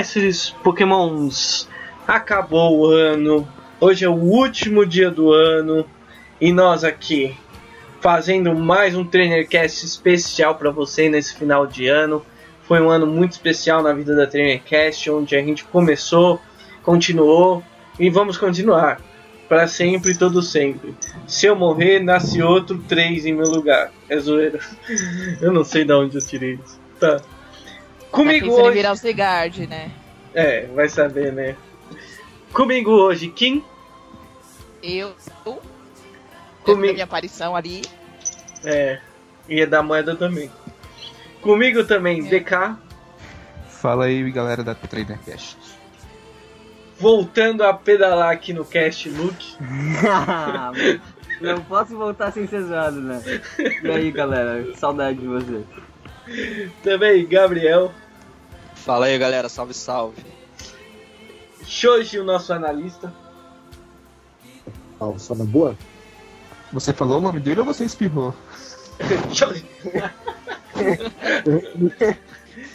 mestres Pokémons, acabou o ano. Hoje é o último dia do ano e nós aqui fazendo mais um Trainercast especial para você nesse final de ano. Foi um ano muito especial na vida da Trainercast, onde a gente começou, continuou e vamos continuar para sempre e todo sempre. Se eu morrer, nasce outro três em meu lugar. É zoeira. Eu não sei de onde eu tirei isso. Tá. Comigo hoje. virar o Cigard, né? É, vai saber, né? Comigo hoje, Kim. Eu. Comigo. minha aparição ali. É. E é da moeda também. Comigo também, É. DK. Fala aí, galera da TrainerCast. Voltando a pedalar aqui no cast, Luke. Não posso voltar sem ser zoado, né? E aí, galera, saudade de você. Também, Gabriel. Fala aí, galera. Salve, salve. Shoji, o nosso analista. Só na boa? Você falou o nome dele ou você espirrou? Shoji.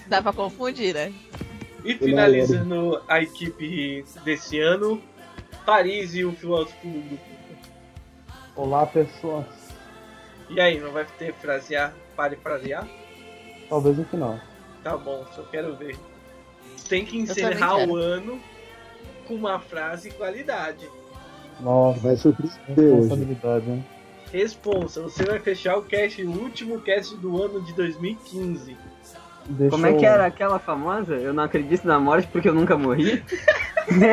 Dá pra confundir, né? E finalizando a equipe desse ano, Paris e o filósofo do. Olá pessoas, E aí, não vai ter frasear? Pare frasear? talvez no final. Tá bom, só quero ver. Tem que encerrar o ano com uma frase qualidade. Nossa, Vai surpreender hoje. responsabilidade, hein? Responsa, você vai fechar o cast, o último cast do ano de 2015. Deixa Como é que era aquela famosa? Eu não acredito na morte porque eu nunca morri?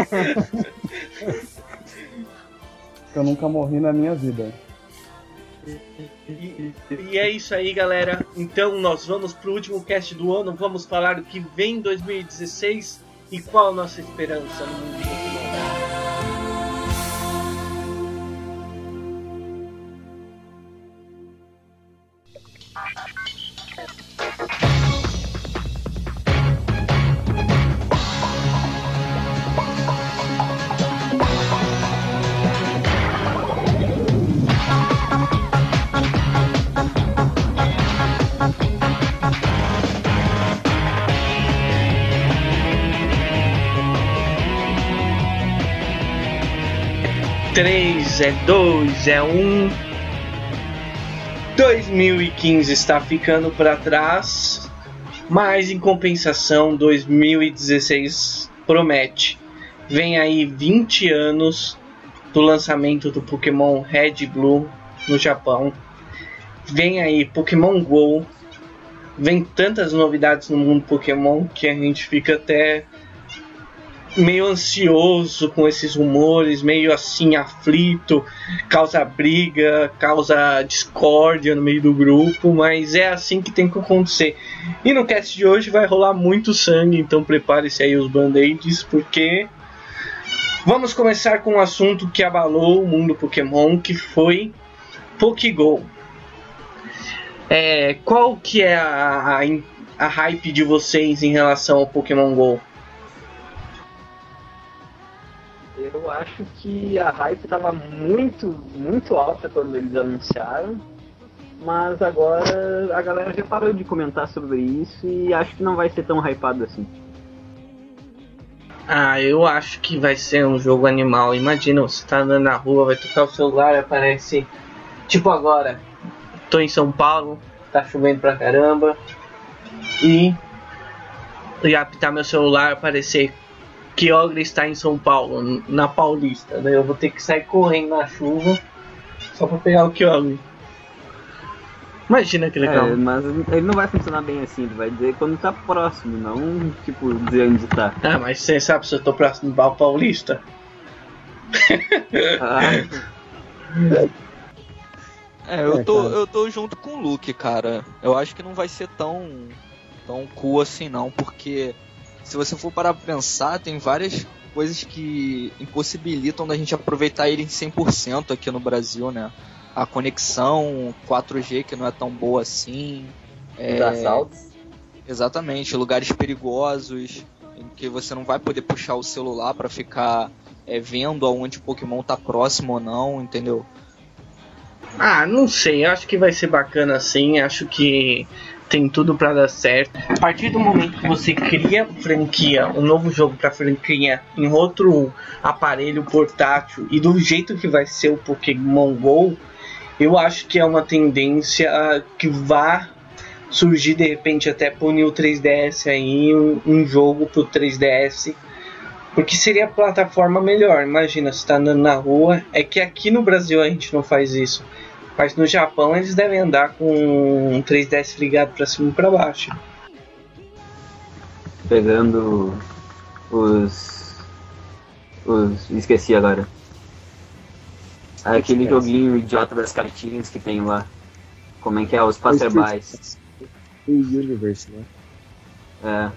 Eu nunca morri na minha vida. E, e é isso aí, galera. Então nós vamos pro último cast do ano. Vamos falar o que vem em 2016 e qual a nossa esperança no mundo. Três é dois, é um. 2015 está ficando para trás, mas em compensação 2016 promete. Vem aí 20 anos do lançamento do Pokémon Red Blue no Japão. Vem aí Pokémon Go. Vem tantas novidades no mundo Pokémon que a gente fica até meio ansioso com esses rumores, meio assim aflito, causa briga, causa discórdia no meio do grupo, mas é assim que tem que acontecer. E no cast de hoje vai rolar muito sangue, então prepare-se aí os band-aids, porque vamos começar com um assunto que abalou o mundo Pokémon, que foi Pokégol. É, qual que é a, a, a hype de vocês em relação ao Pokémon GO? Eu acho que a hype tava muito, muito alta quando eles anunciaram. Mas agora a galera já parou de comentar sobre isso e acho que não vai ser tão hypado assim. Ah, eu acho que vai ser um jogo animal. Imagina, você tá andando na rua, vai tocar o celular, aparece. Tipo agora, tô em São Paulo, tá chovendo pra caramba. E. E apitar meu celular, aparecer que Ogre está em São Paulo, na Paulista. Daí eu vou ter que sair correndo na chuva só pra pegar o Kyogre. Imagina que legal. É, mas ele não vai funcionar bem assim, ele vai dizer quando tá próximo, não tipo dizer onde tá. Ah, mas você sabe se eu tô próximo do Val Paulista? Ah, É, eu É, tô, cara. eu tô junto com o Luke, cara. Eu acho que não vai ser tão, tão cool assim, não, porque se você for parar pra pensar, tem várias coisas que impossibilitam da gente aproveitar ele em 100% aqui no Brasil, né? A conexão 4G que não é tão boa assim. os É, assaltos. Exatamente, lugares perigosos em que você não vai poder puxar o celular pra ficar é, vendo aonde o Pokémon tá próximo ou não, entendeu? Ah, não sei, acho que vai ser bacana assim, acho que tem tudo pra dar certo. A partir do momento que você cria franquia, um novo jogo pra franquia em outro aparelho portátil e do jeito que vai ser o Pokémon GO, eu acho que é uma tendência que vai surgir de repente até pro New 3DS aí um, um jogo pro 3DS porque seria a plataforma melhor. Imagina, você tá andando na rua. É que aqui no Brasil a gente não faz isso. Mas no Japão eles devem andar com um 3DS ligado pra cima e pra baixo. Pegando os. Os. Esqueci agora. Aquele joguinho idiota das cartinhas que tem lá. Como é que é? Os passerbys. O Universe, né? É.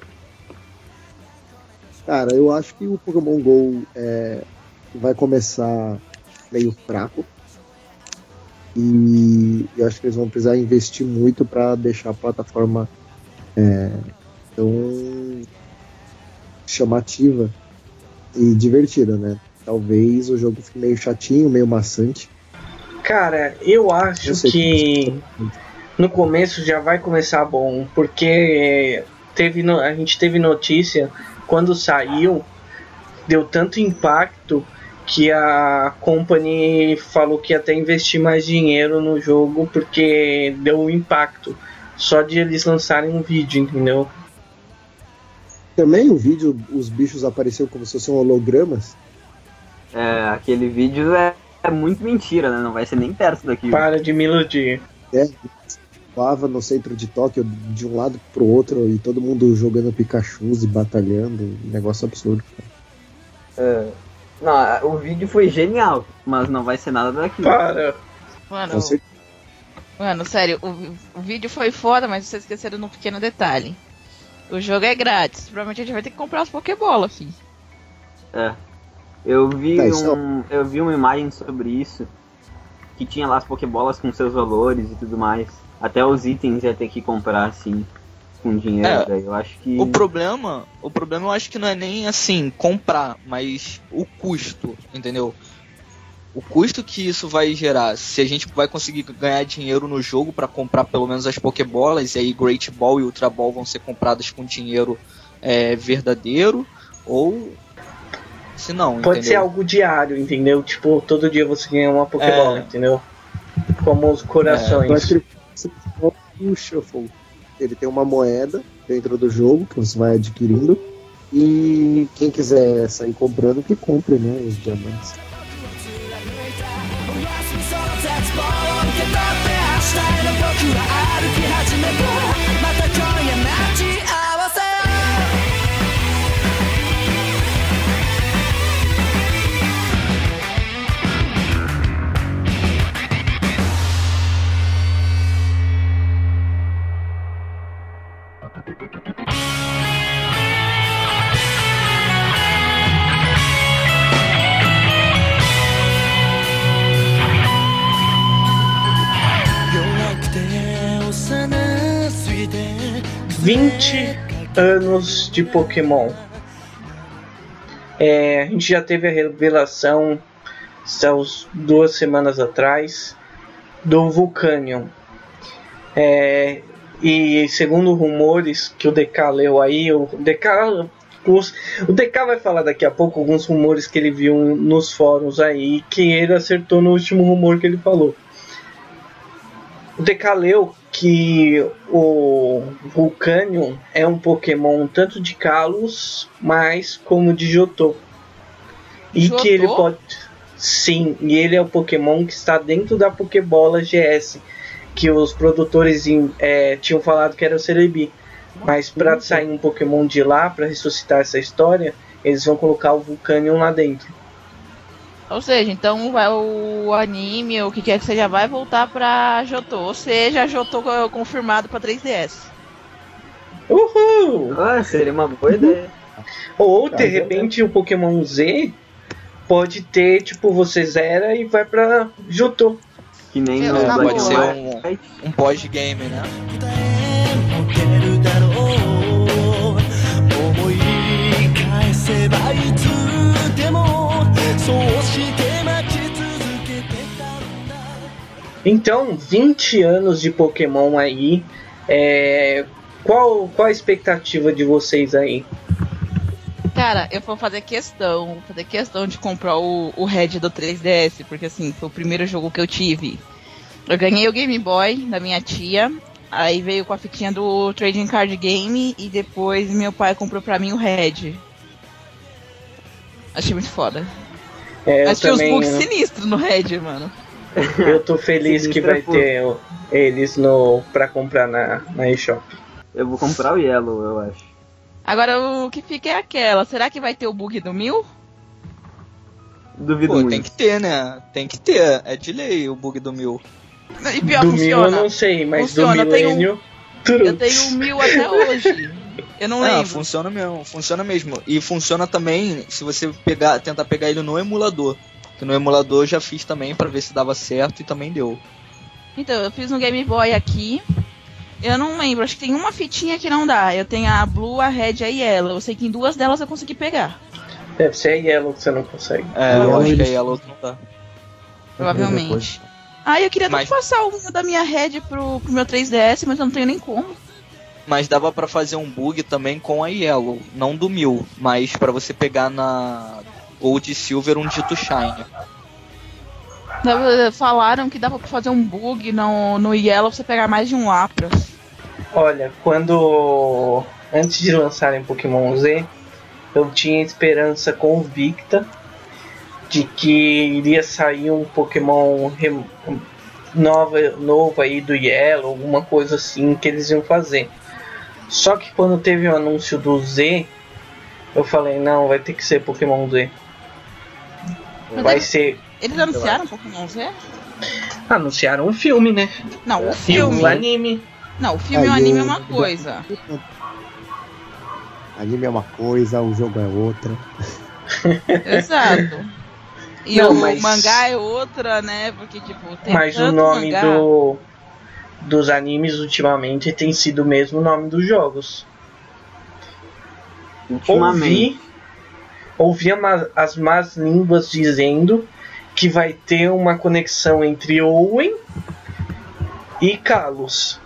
Cara, eu acho que o Pokémon GO é, vai começar meio fraco. E eu acho que eles vão precisar investir muito para deixar a plataforma é, tão chamativa e divertida, né? Talvez o jogo fique meio chatinho, meio maçante. Cara, eu acho sei que no começo já vai começar bom, porque teve no- a gente teve notícia quando saiu, deu tanto impacto que a company falou que ia até investir mais dinheiro no jogo porque deu um impacto só de eles lançarem um vídeo, entendeu? Também o vídeo, os bichos apareceram como se fossem hologramas. É, aquele vídeo é, é muito mentira, né? Não vai ser nem perto daquilo. Para de me iludir. né? Voava no centro de Tóquio de um lado pro outro e todo mundo jogando Pikachus e batalhando. Um negócio absurdo. É. Não, o vídeo foi genial, mas não vai ser nada daquilo. Para. Mano, mano, sério, o, o vídeo foi foda, mas vocês esqueceram de um pequeno detalhe. O jogo é grátis. Provavelmente a gente vai ter que comprar as Pokébola, filho. É. Eu vi Tá, um, eu vi uma imagem sobre isso que tinha lá as Pokébolas com seus valores e tudo mais. Até os itens ia ter que comprar assim com dinheiro. É. eu acho que O problema, o problema eu acho que não é nem assim comprar, mas o custo, entendeu? O custo que isso vai gerar, se a gente vai conseguir ganhar dinheiro no jogo pra comprar pelo menos as Pokébolas, e aí Great Ball e Ultra Ball vão ser compradas com dinheiro é, verdadeiro, ou se não, Pode entendeu? ser algo diário, entendeu? Tipo, todo dia você ganha uma Pokébola, É. entendeu? Como os corações. Eu acho que ele tem uma moeda dentro do jogo que você vai adquirindo. E quem quiser sair comprando, que compre, né? Os diamantes. Vinte anos de Pokémon. É, a gente já teve a revelação uns duas semanas atrás do Vulcanion. É, e segundo rumores que o DK leu aí, o DK, os- o DK vai falar daqui a pouco alguns rumores que ele viu nos fóruns aí, que ele acertou no último rumor que ele falou. O DK leu que o Vulcanion é um Pokémon tanto de Kalos, mas como de Johto. E Johto? que ele pode. Sim, e ele é o Pokémon que está dentro da Pokébola GS, que os produtores em- é, tinham falado que era o Celebi. Mas para sair um Pokémon de lá, para ressuscitar essa história, eles vão colocar o Vulcanion lá dentro. Ou seja, então vai o anime, ou o que quer que seja, vai voltar pra Jotô. Ou seja, Jotô co- confirmado pra 3DS. Uhul! Ah, seria uma boa ideia. Ou de Tá, repente o Pokémon Z pode ter, tipo, você zera e vai pra Johto. Que nem É, no na Black pode ser boa. um, White. um pós-game, né? 思い返せばいつでも então, 20 anos de Pokémon aí. É, qual, qual a expectativa de vocês aí? Cara, eu vou fazer questão, vou fazer questão de comprar o, o Red do 3DS, porque assim, foi o primeiro jogo que eu tive. Eu ganhei o Game Boy da minha tia, aí veio com a fitinha do Trading Card Game e depois meu pai comprou pra mim o Red. Achei muito foda. É, eu Achei os também, bugs sinistros no Red, mano. Eu tô feliz que Sinistro é vai fofo. ter eles no para comprar na, na eShop. Eu vou comprar o Yellow, eu acho. Agora o que fica é aquela, será que vai ter o bug do mil? Duvido Pô, muito. tem que ter, né? Tem que ter. É de lei o bug do mil. E pior, do mil eu funciona. não sei, mas Funciona, do eu tenho um- milênio. Eu tenho o mil até hoje. Eu não Ah, lembro. funciona mesmo, funciona mesmo. E funciona também se você pegar, tentar pegar ele no emulador. Que no emulador eu já fiz também pra ver se dava certo e também deu. Então, eu fiz um Game Boy aqui. Eu não lembro, acho que tem uma fitinha que não dá. Eu tenho a Blue, a Red e a Yellow. Eu sei que em duas delas eu consegui pegar. Deve ser a Yellow que você não consegue. É, Eu acho que a outra não dá. Provavelmente. Ah, eu queria Mas- tanto passar o da minha Red pro, pro meu 3DS, mas eu não tenho nem como. Mas dava pra fazer um bug também com a Yellow, não do mil, mas pra você pegar na Gold e Silver um dito Shine. Falaram que dava pra fazer um bug no, no Yellow pra você pegar mais de um Lapras. Olha, quando antes de lançarem Pokémon Z, eu tinha esperança convicta de que iria sair um Pokémon rem- nova, novo aí do Yellow, alguma coisa assim que eles iam fazer. Só que quando teve o anúncio do Z, eu falei, não, vai ter que ser Pokémon Z. Vai ser. Eles anunciaram Pokémon Z? Anunciaram um filme, né? Não, o filme. o anime. Não, o filme e o anime é uma coisa. Anime é uma coisa, o jogo é outra. Exato. E Não, o mas- mangá é outra, né? Porque, tipo, tem Mas o nome mangá. do, dos animes ultimamente tem sido o mesmo nome dos jogos. Ultimamente. Ouvi, ouvi as más línguas dizendo que vai ter uma conexão entre Owen e Kalos.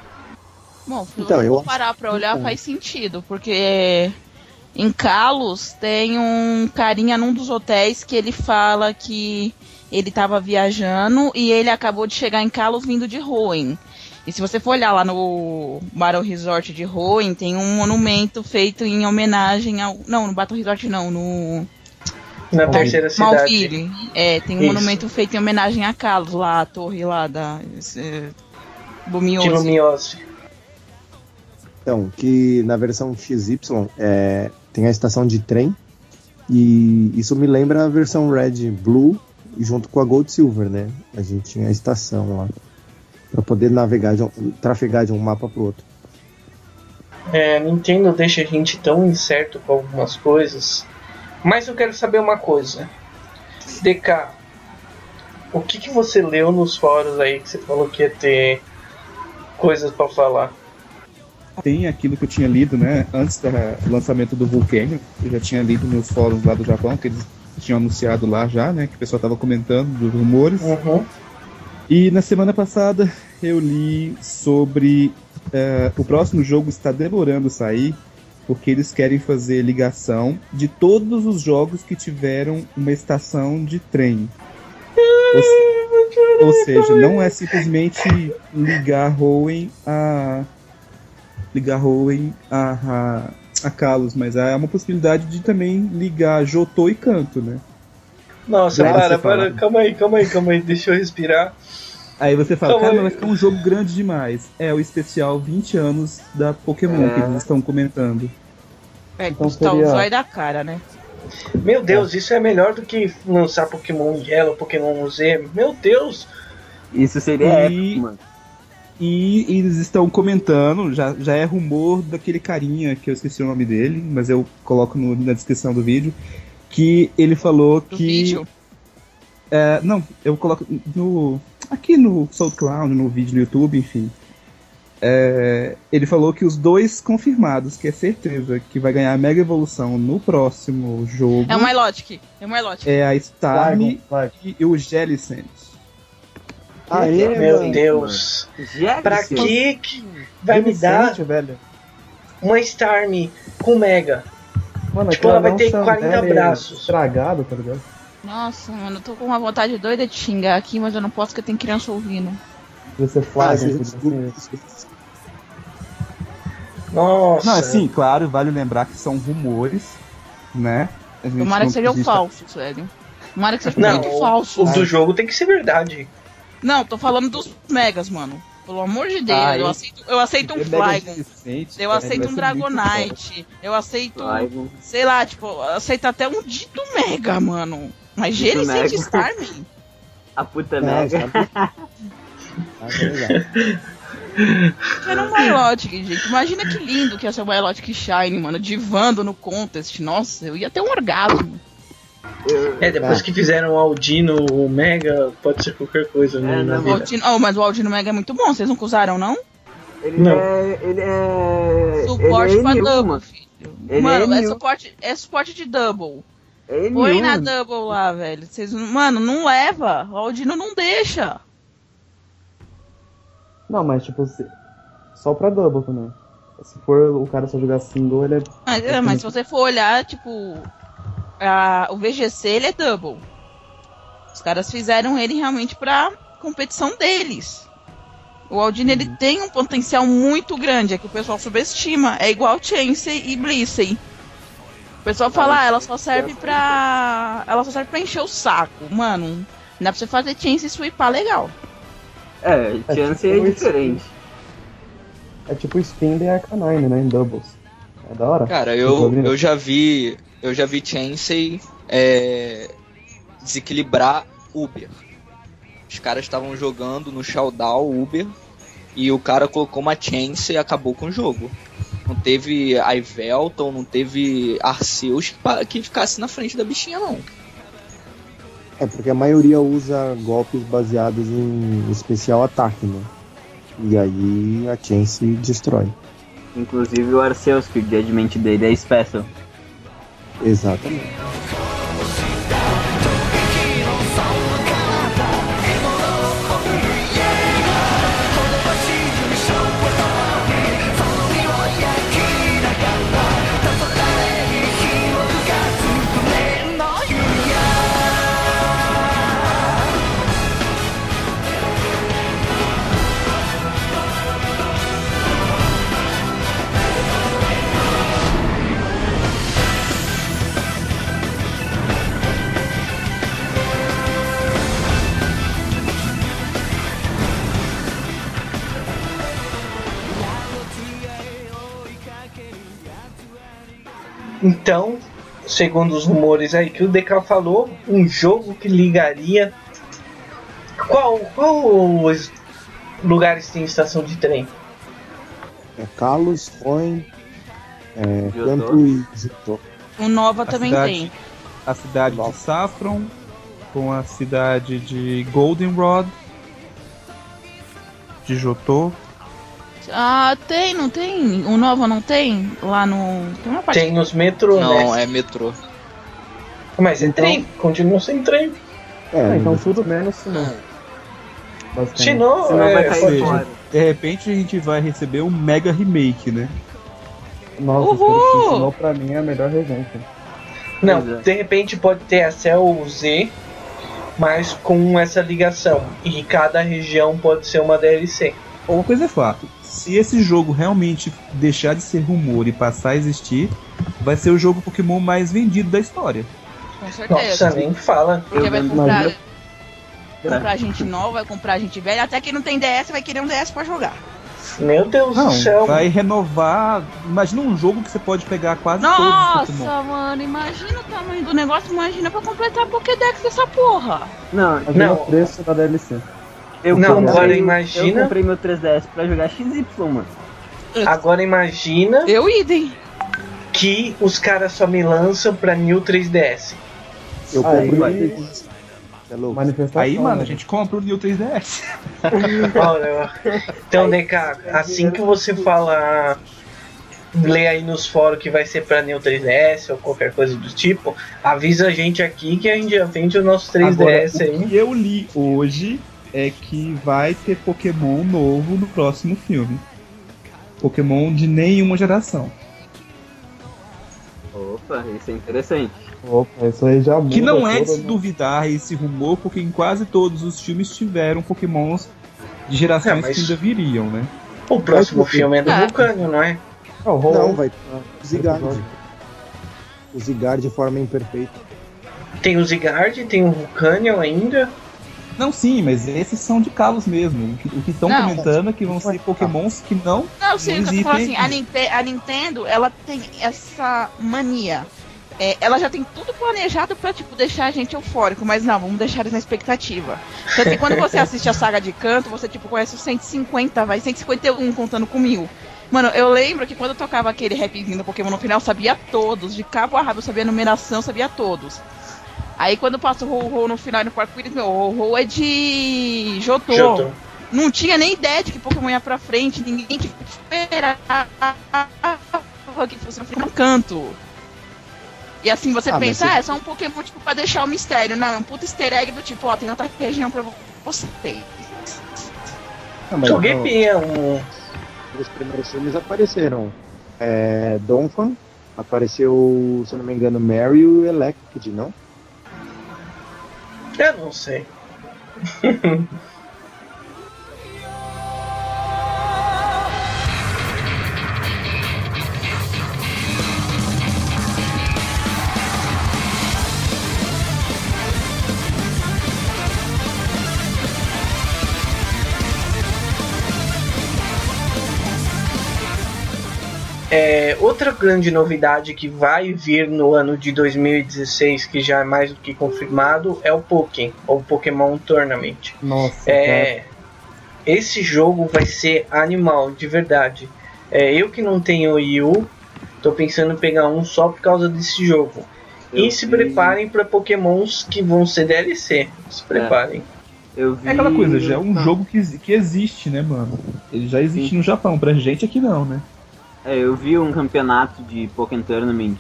Bom, se Então, eu parar pra olhar, que- faz sentido, porque em Kalos tem um carinha num dos hotéis que ele fala que ele tava viajando e ele acabou de chegar em Kalos vindo de Hoenn. E se você for olhar lá no Battle Resort de Hoenn, tem um monumento feito em homenagem ao... Não, no Battle Resort não, no Na terceira cidade. Malville. É, tem um Isso. monumento feito em homenagem a Kalos, lá, a torre lá da... esse- De. Lumiose. Então, que na versão XY é, tem a estação de trem. E isso me lembra a versão Red Blue junto com a Gold Silver, né? A gente tinha a estação lá. Pra poder navegar, de um, trafegar de um mapa pro outro. É, Nintendo deixa a gente tão incerto com algumas coisas. Mas eu quero saber uma coisa. DK, o que, que você leu nos fóruns aí que você falou que ia ter coisas pra falar? Tem aquilo que eu tinha lido, né? Antes do lançamento do Vulcanion. Eu já tinha lido nos fóruns lá do Japão, que eles tinham anunciado lá já, né? Que o pessoal tava comentando dos rumores. Uhum. E na semana passada eu li sobre eh, o próximo jogo está demorando sair porque eles querem fazer ligação de todos os jogos que tiveram uma estação de trem. Ou, ou seja, não é simplesmente ligar Hoenn a ligar Hoenn a, a, a Kalos, mas é uma possibilidade de também ligar Jotô e Canto, né? Nossa, Daí para, para, fala. calma aí, calma aí, calma aí, deixa eu respirar. Aí você fala, Calma cara, aí. vai ficar um jogo grande demais. É o especial 20 anos da Pokémon É. que eles estão comentando. É, Então seria- o zóio da cara, né? Meu Deus, isso é melhor do que lançar Pokémon Yellow, Pokémon Z. Meu Deus! Isso seria E- épico, mano. E eles estão comentando, já, já é rumor daquele carinha que eu esqueci o nome dele, mas eu coloco no- na descrição do vídeo, que ele falou Do que. vídeo. É, não, eu coloco no. Aqui no SoundCloud, no vídeo no YouTube, enfim. É, ele falou que os dois confirmados, que é certeza que vai ganhar a Mega Evolução no próximo jogo, É o Milotic. É o Milotic. é a Starmie e o Jellicent. Aê, Meu. Deus. Pra que que vai me dar velho. uma Starmie com Mega? Mano, Tipo, ela vai ter 40 Sandere braços. Estragado, tá ligado? Nossa, mano, eu tô com uma vontade doida de xingar aqui, mas eu não posso porque tem criança ouvindo. Você Ah, faz, você- assim, Nossa. Não, assim, claro, vale lembrar que são rumores, né? Tomara que sejam precisa- falsos, velho. Tomara que sejam Não, muito falsos. o do jogo tem que ser verdade. Não, tô falando dos megas, mano. Pelo amor de Deus, Ah, eu, eu- aceito, eu aceito um Mega Flygon. Eu é, aceito um muito Dragonite. Eu aceito, Flygon. sei lá, tipo, eu aceito até um Dito Mega, mano. Mas Mega. Starmie? A puta mega. Ah. Era um Milotic, gente. Imagina que lindo que ia ser o Milotic Shine, mano. Divando no contest. Nossa, eu ia ter um orgasmo. É, depois Ah. que fizeram o Aldino, o Mega, pode ser qualquer coisa né, É, na vida. Aldino, oh, mas o Aldino Mega é muito bom. Vocês nunca usaram, não? Ele Não. é. Ele é. Suporte ele é pra N1, double, mano. filho. Ele mano, é é, N1. suporte, é suporte de double. É N1. Põe na double lá, velho. Vocês, mano, não leva. O Aldino não deixa. Não, mas tipo, se... só pra double também. Se for o cara só jogar single, ele é. Mas, é, mas se você for olhar, tipo, a- o VGC ele é double. Os caras fizeram ele realmente pra competição deles. O Aldino ele tem um potencial muito grande, é que o pessoal subestima. É igual Chansey e Blissey. O pessoal fala, ah, ela só serve pra. Ela só serve pra encher o saco. Mano, não dá pra você fazer Chansey e sweepar legal. É, É, chance tipo é diferente. É tipo Spin e Arcanine, né? Em doubles. É da hora. Cara, eu, eu já vi. Eu já vi Chansey é, desequilibrar Uber. Os caras estavam jogando no Showdown Uber e o cara colocou uma Chansey e acabou com o jogo. Não teve Ivelton, não teve Arceus que, que ficasse na frente da bichinha, não. É porque a maioria usa golpes baseados em especial ataque, né? E aí a Chance destrói. Inclusive o Arceus, que o judgment dele é special. Exatamente. Então, segundo os rumores aí que o DK falou, um jogo que ligaria. Qual, qual os lugares tem estação de trem? É Kalos, Coin, é, Jotô. Canto e Jutô. O Nova A também cidade- tem. A cidade de Saffron com a cidade de Goldenrod, de Jotô. Ah, tem, não tem? O Nova não tem? Lá no. Tem uma parte. Tem os metrô, Não, né? é metrô. Mas é Então- trem, continua sem trem. É, Ah, então tudo menos. Basicamente. Sinnoh, Senão é, vai cair seja, fora. De repente a gente vai receber um mega remake, né? Nossa, Uhul! Pra mim é a melhor regente. Não, é. de repente pode ter a Cell Z, mas com essa ligação. E cada região pode ser uma DLC. Uma coisa é fato, se esse jogo realmente deixar de ser rumor e passar a existir, vai ser o jogo Pokémon mais vendido da história. Com certeza. Nossa, nem fala. Porque Eu vai comprar, Imagina- comprar gente nova, vai comprar gente velha, até quem não tem DS vai querer um DS pra jogar. Meu Deus Não, do céu. vai renovar. Imagina um jogo que você pode pegar quase todos os Pokémon. Nossa, mano, imagina o tamanho do negócio, imagina pra completar a Pokédex dessa porra. Não, Não. o preço da DLC. Eu Não, comprei- agora imagina- Eu comprei meu 3DS pra jogar XY, mano. Agora imagina Eu idem. que os caras só me lançam pra New 3DS. eu Aí- mais. É. Aí, mano, né? a gente compra o New 3DS. Olha, então, DK, assim que você fala, lê aí nos fóruns que vai ser pra New 3DS ou qualquer coisa do tipo, avisa a gente aqui que a gente já vende o nosso 3DS Agora, aí. o que eu li hoje é que vai ter Pokémon novo no próximo filme. Pokémon de nenhuma geração. Opa, isso é interessante. Opa, isso aí já muda Que não é de se duvidar esse rumor, porque em quase todos os filmes tiveram Pokémons de gerações É, mas- que ainda viriam, né? O próximo filme é do Ah. Vulcânio, não é? Ah, o Não, vai ter o Zigard. O Zigard de forma imperfeita. Tem o Zigard, tem o Vulcanion ainda. Não, sim, mas esses são de Kalos mesmo. O que- estão comentando é que vão ser Pokémons que não. Não, sim, Não eu tô assim, a. Ninte- a Nintendo, ela tem essa mania. É, ela já tem tudo planejado pra, tipo, deixar a gente eufórico, mas não, vamos deixar eles na expectativa. Tanto que quando você assiste a saga de canto, você, tipo, conhece os 150, vai, 151 contando com mil. Mano, eu lembro que quando eu tocava aquele rapzinho do Pokémon no final, eu sabia todos, de cabo a rabo, eu sabia a numeração, eu sabia todos. Aí quando passa o Ho-Ho no final e no quarto Quiris, meu, o Ho-Ho é de Jotô. Jotô. Não tinha nem ideia de que Pokémon ia pra frente, ninguém que esperava que fosse um canto. E assim você Ah, pensa, ah, é só um Pokémon tipo pra deixar o mistério. Não, é um puto easter egg do tipo, ó, tem outra região pra vocês. Ah, mas, Joguei Pia, um. Os primeiros filmes apareceram é, Donphan, apareceu, se eu não me engano, Mary e o Electricid, não? Eu não sei. É, outra grande novidade que vai vir no ano de 2016, que já é mais do que confirmado, é o Pokémon, ou Pokémon Tournament. Nossa. É, esse jogo vai ser animal, de verdade. É, eu que não tenho Wii U, tô pensando em pegar um só por causa desse jogo. Eu e se vi- preparem para Pokémons que vão ser DLC. Se preparem. Eu vi... É aquela coisa, já é um jogo que, que existe, né, mano? Ele já existe Sim. no Japão, pra gente aqui não, né? É, eu vi um campeonato de Pokémon Tournament.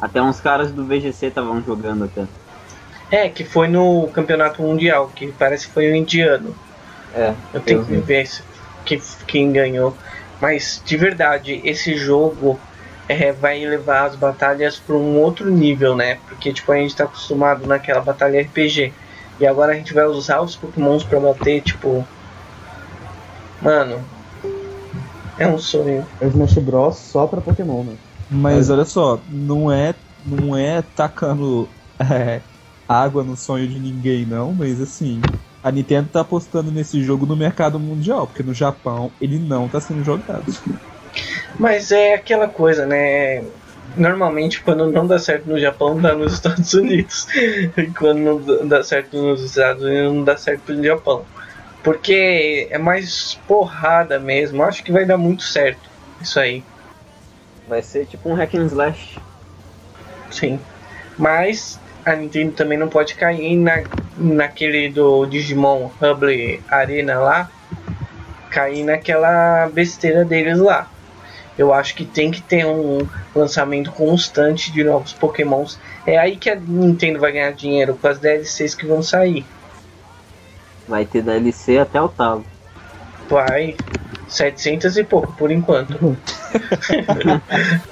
Até uns caras do VGC estavam jogando até. É, que foi no Campeonato Mundial, que parece que foi o indiano. É, Eu tenho eu que ver se- que, quem ganhou. Mas de verdade, esse jogo é, vai levar as batalhas para um outro nível, né? Porque tipo, a gente tá acostumado naquela batalha RPG. E agora a gente vai usar os pokémons pra bater, tipo. Mano. É um sonho. É o Smash Bros só pra Pokémon, né? Mas olha só, não é, não é tacando é, água no sonho de ninguém, não, mas assim, a Nintendo tá apostando nesse jogo no mercado mundial, porque no Japão ele não tá sendo jogado. Mas é aquela coisa, né? Normalmente quando não dá certo no Japão, dá nos Estados Unidos. e quando não dá certo nos Estados Unidos, não dá certo no Japão. Porque é mais porrada mesmo. Acho que vai dar muito certo. Isso aí, Vai ser tipo um hack and slash. sim. Mas a Nintendo também não pode cair na, naquele do Digimon Hubble Arena lá. Cair naquela besteira deles lá. Eu acho que tem que ter um lançamento constante de novos Pokémons. É aí que a Nintendo vai ganhar dinheiro com as DLCs que vão sair. Vai ter DLC até o talo. Vai 700 e pouco por enquanto.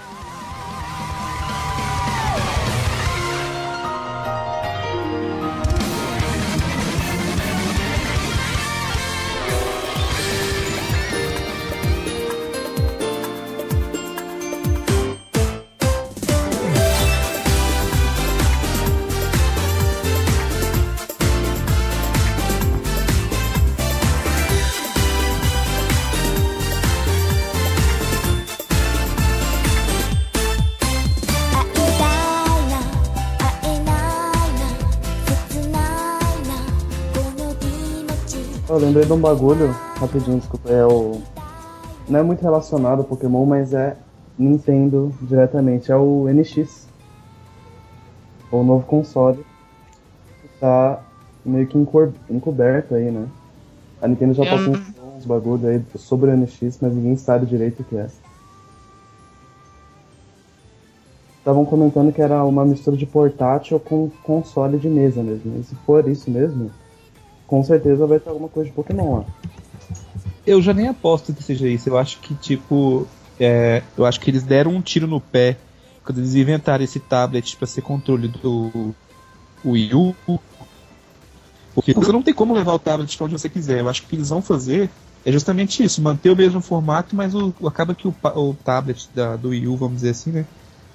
lembrei de um bagulho, rapidinho, desculpa, é o. Não é muito relacionado ao Pokémon, mas é Nintendo diretamente. É o NX. O novo console. Que tá meio que encor- encoberto aí, né? A Nintendo já Eu passou não- uns bagulho aí sobre o NX, mas ninguém sabe direito o que é. Estavam comentando que era uma mistura de portátil com console de mesa mesmo. E se for isso mesmo, com certeza vai ter alguma coisa de Pokémon lá. Eu já nem aposto que seja isso. Eu acho que, tipo, é, eu acho que eles deram um tiro no pé quando eles inventaram esse tablet pra ser controle do Wii U. Porque você não tem como levar o tablet pra onde você quiser. Eu acho que o que eles vão fazer é justamente isso, manter o mesmo formato, mas o, acaba que o, o tablet da, do Wii U, vamos dizer assim, né?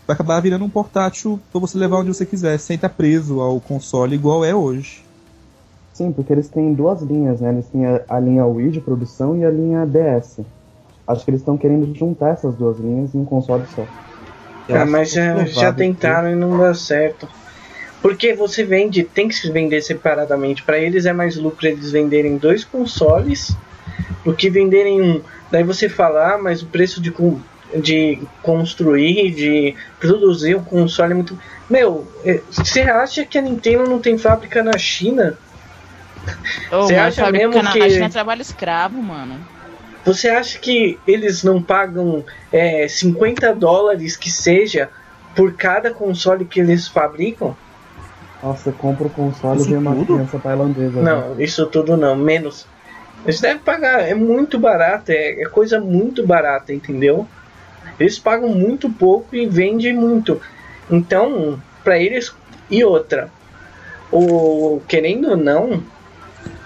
Vai acabar virando um portátil pra você levar onde você quiser, sem estar preso ao console igual é hoje. Sim, porque eles têm duas linhas, né? Eles têm a, a linha Wii de produção e a linha DS. Acho que eles estão querendo juntar essas duas linhas em um console só. Eu Ah, mas que é já, já que- tentaram e não dá certo. Porque você vende, tem que se vender separadamente. Pra eles é mais lucro eles venderem dois consoles do que venderem um. Daí você fala, ah, mas o preço de, con- de construir, de produzir o console é muito. Meu, é, você acha que a Nintendo não tem fábrica na China? Ô, Você mano, acha mesmo na- que- China é trabalho escravo, mano. Você acha que eles não pagam é, 50 dólares que seja por cada console que eles fabricam? Nossa, você compra o console Isso e vem uma tudo? criança tailandesa. né? Não, isso tudo não, menos. Eles devem pagar, é muito barato, é, é coisa muito barata, entendeu? Eles pagam muito pouco e vendem muito. Então, pra eles. E outra, o querendo ou não,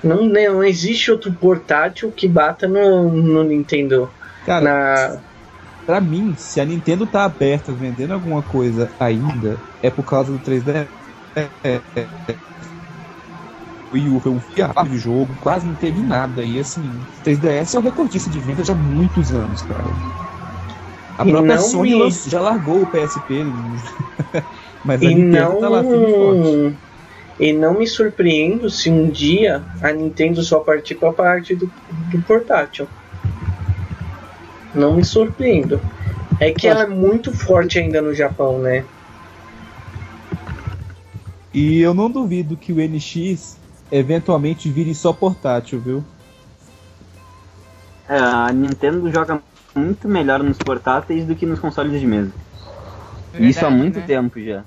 não, não existe outro portátil que bata no, no Nintendo. Cara, Na, Pra mim, se a Nintendo tá aberta vendendo alguma coisa ainda, é por causa do 3D. É, é, é, é. O Wii U foi um fiasco de jogo, quase não teve nada. E assim, 3DS é o recordista de vendas há muitos anos, cara. A E própria não Sony me- já largou o PSP, mas a e Nintendo tá lá firme forte. Não. E não me surpreendo se um dia a Nintendo só partir pra parte do, do portátil. Não me surpreendo. É que ela é muito forte ainda no Japão, né? E eu não duvido que o NX eventualmente vire só portátil, viu? É, a Nintendo joga muito melhor nos portáteis do que nos consoles de mesa. E Isso há Verdade, muito né? tempo já.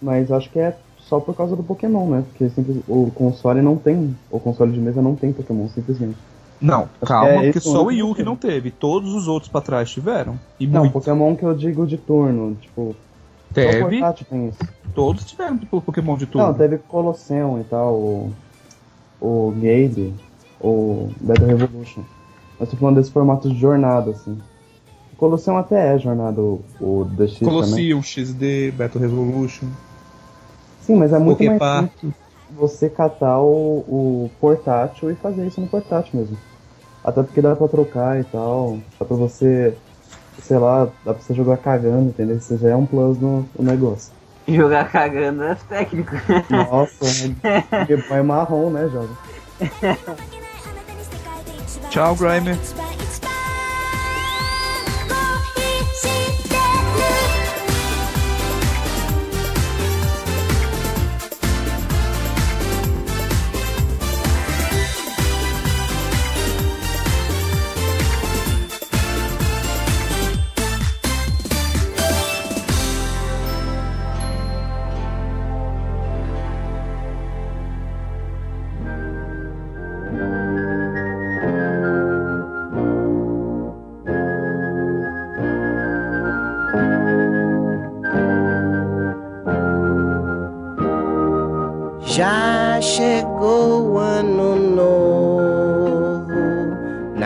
Mas acho que é só por causa do Pokémon, né? Porque simples- o console não tem. O console de mesa não tem Pokémon, simplesmente. Não, calma, é porque só o Wii U que não teve. Todos os outros pra trás tiveram. E Não, muito. Pokémon que eu digo de turno, tipo. Teve, portátil tem isso. todos tiveram tipo, Pokémon de turno. Não, teve Colosseum e tal, o. O Gale, o Battle Revolution. Mas tô falando desse formato de jornada, assim. Colosseum até é jornada, o, o também. Colosseum, XD, Battle Revolution, Sim, mas é muito mais simples você catar o, o portátil e fazer isso no portátil mesmo. Até porque dá pra trocar e tal. Dá pra você, sei lá, dá pra você jogar cagando, entendeu? Isso já é um plus no, no negócio. Jogar cagando é técnico. Nossa, Game Boy marrom, né, jovem? Tchau, Grimer.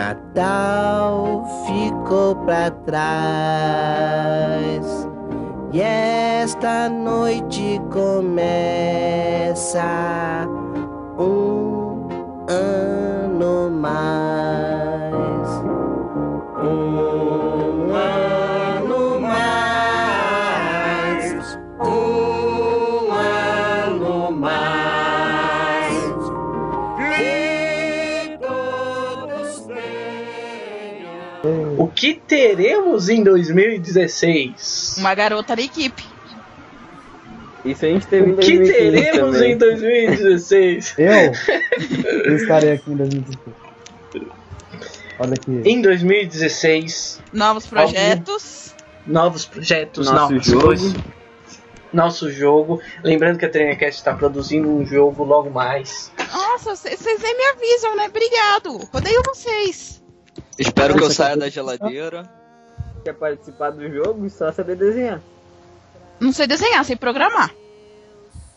Natal ficou pra trás. E esta noite começa um ano mais. Que teremos em 2016? Uma garota da equipe. Isso a gente teve em O que 2015 teremos também. em 2016? Eu? Eu estarei aqui em 2016. Olha aqui. Em 2016, Novos projetos. novos projetos, Nosso novas jogo. coisas. Nosso jogo. Lembrando que a Trainercast está produzindo um jogo logo mais. Nossa, vocês vocês nem me avisam, né? Obrigado. Odeio vocês. Espero que eu saia da geladeira. Quer participar do jogo? Só saber desenhar. Não sei desenhar, sei programar.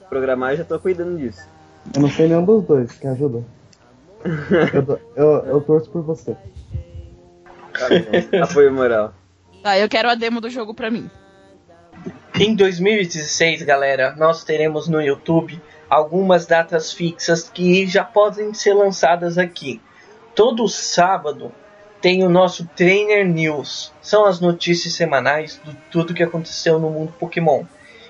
Programar eu já tô cuidando disso. Eu não sei nenhum dos dois, que ajuda. Eu, eu, eu torço por você. Tá bom. Apoio moral. Tá, eu quero a demo do jogo pra mim. Em 2016, galera, nós teremos no YouTube algumas datas fixas que já podem ser lançadas aqui. Todo sábado tem o nosso Trainer News. São as notícias semanais de tudo que aconteceu no mundo Pokémon.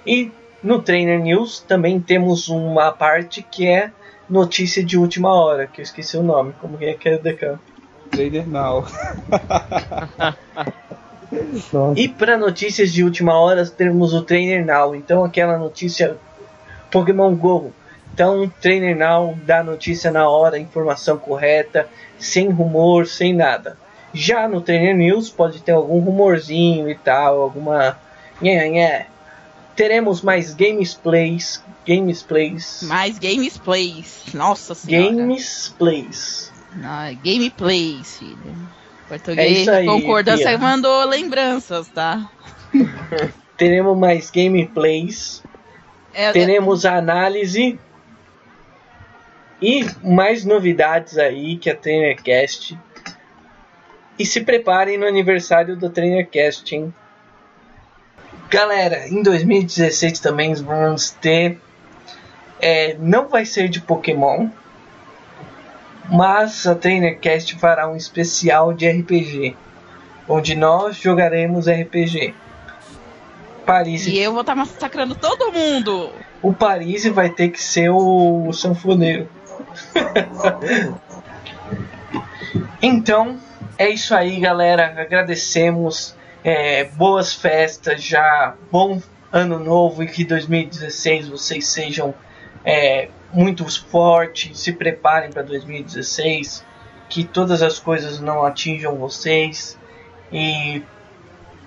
E no Trainer News também temos uma parte que é notícia de última hora, que eu esqueci o nome. Como é que é, Decan? Trader Now. E para notícias de última hora temos o Trainer Now. Então aquela notícia Pokémon Go. Então Trainer Now dá notícia na hora, informação correta, sem rumor, sem nada. Já no Trainer News pode ter algum rumorzinho e tal, alguma nhé, nhé. Teremos mais gameplays, gameplays, Mais gameplays. Nossa senhora. gameplays. Ah, gameplays, filho. É Português, isso aí, concordância mandou lembranças, tá? Teremos mais gameplays. É, teremos análise e mais novidades aí que a TrainerCast. E se preparem no aniversário do TrainerCast, hein? Galera, em 2016 também vamos ter. é, não vai ser de Pokémon, mas a TrainerCast fará um especial de RPG, onde nós jogaremos RPG. Paris E eu vou estar massacrando todo mundo. o Paris vai ter que ser o sanfoneiro. então, é isso aí, galera. Agradecemos. é, boas festas já. Bom ano novo e que 2016 vocês sejam é, muito fortes. Se preparem para 2016. Que todas as coisas não atinjam vocês. E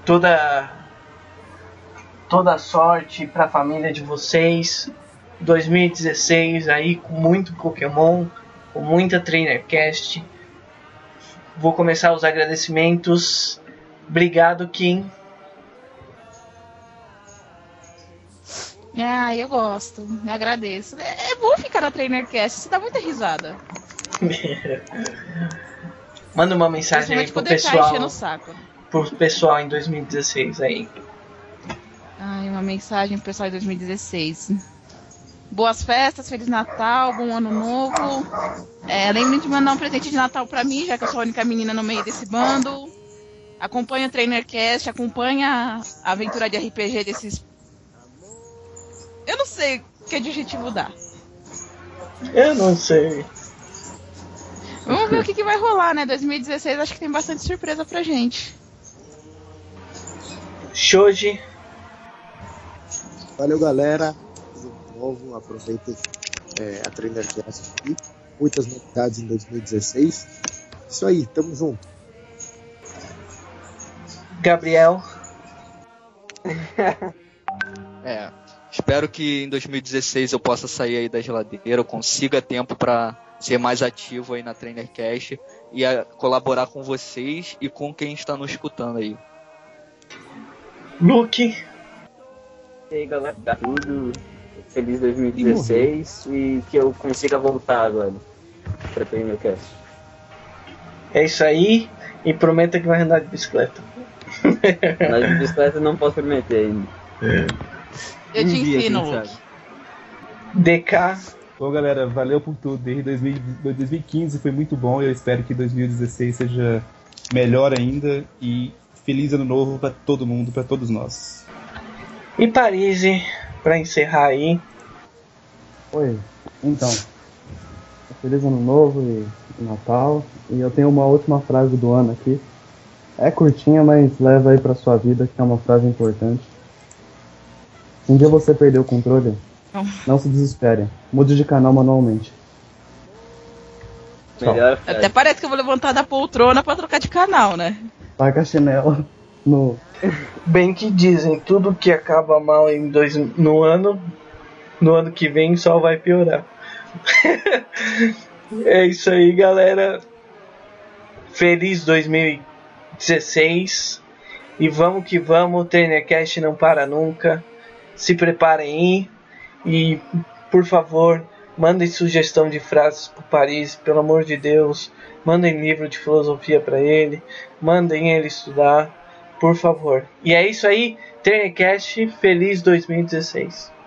toda toda sorte para a família de vocês. 2016 aí com muito Pokémon, com muita TrainerCast. Vou começar os agradecimentos. Obrigado, Kim. Ah, eu gosto. Me agradeço. É, é bom ficar na TrainerCast. Você dá muita risada. Manda uma mensagem aí pro ficar pessoal, pro pessoal em 2016 aí. Ai, uma mensagem pro pessoal de 2016. Boas festas, Feliz Natal, bom ano novo. É, lembrem de mandar um presente de Natal pra mim, já que eu sou a única menina no meio desse bando. Acompanha o TrainerCast, acompanha a aventura de RPG desses. Eu não sei que adjetivo dá. Eu não sei. Vamos ver o que, que vai rolar, né? 2016 acho que tem bastante surpresa pra gente. Shoji, Valeu, galera. Novo. Aproveitem é, a TrainerCast aqui. Muitas novidades em 2016. Isso aí, tamo junto. Gabriel, É. Espero que em 2016 eu possa sair aí da geladeira, eu consiga tempo pra ser mais ativo aí na TrainerCast e a, colaborar com vocês e com quem está nos escutando aí. Luke, E aí, galera, tá tudo. Feliz 2016 e que eu consiga voltar agora pra TrainerCast. é isso aí. E prometa que vai andar de bicicleta. Mas de bicicleta eu não posso prometer ainda. Eu Um te dia, ensino, Luke. DK, Bom, galera, valeu por tudo. Desde 2000 2015 foi muito bom. Eu espero que 2016 seja melhor ainda. E feliz ano novo pra todo mundo, pra todos nós. e Paris, pra encerrar aí. Oi, então. Feliz ano novo e Natal. E eu tenho uma última frase do ano aqui. É curtinha, mas leva aí pra sua vida, que é uma frase importante. Se um dia você perder o controle, Não. não se desespere. Mude de canal manualmente. Melhor. Até parece que eu vou levantar da poltrona pra trocar de canal, né? Taca a chinela no. Bem que dizem, tudo que acaba mal em dois, no ano, no ano que vem só vai piorar. é isso aí, galera. Feliz 2016. E vamos que vamos, o Trainercast não para nunca. Se preparem aí. E, por favor, mandem sugestão de frases para Paris, pelo amor de Deus. Mandem livro de filosofia para ele. Mandem ele estudar, por favor. E é isso aí, Trainercast. Feliz 2016.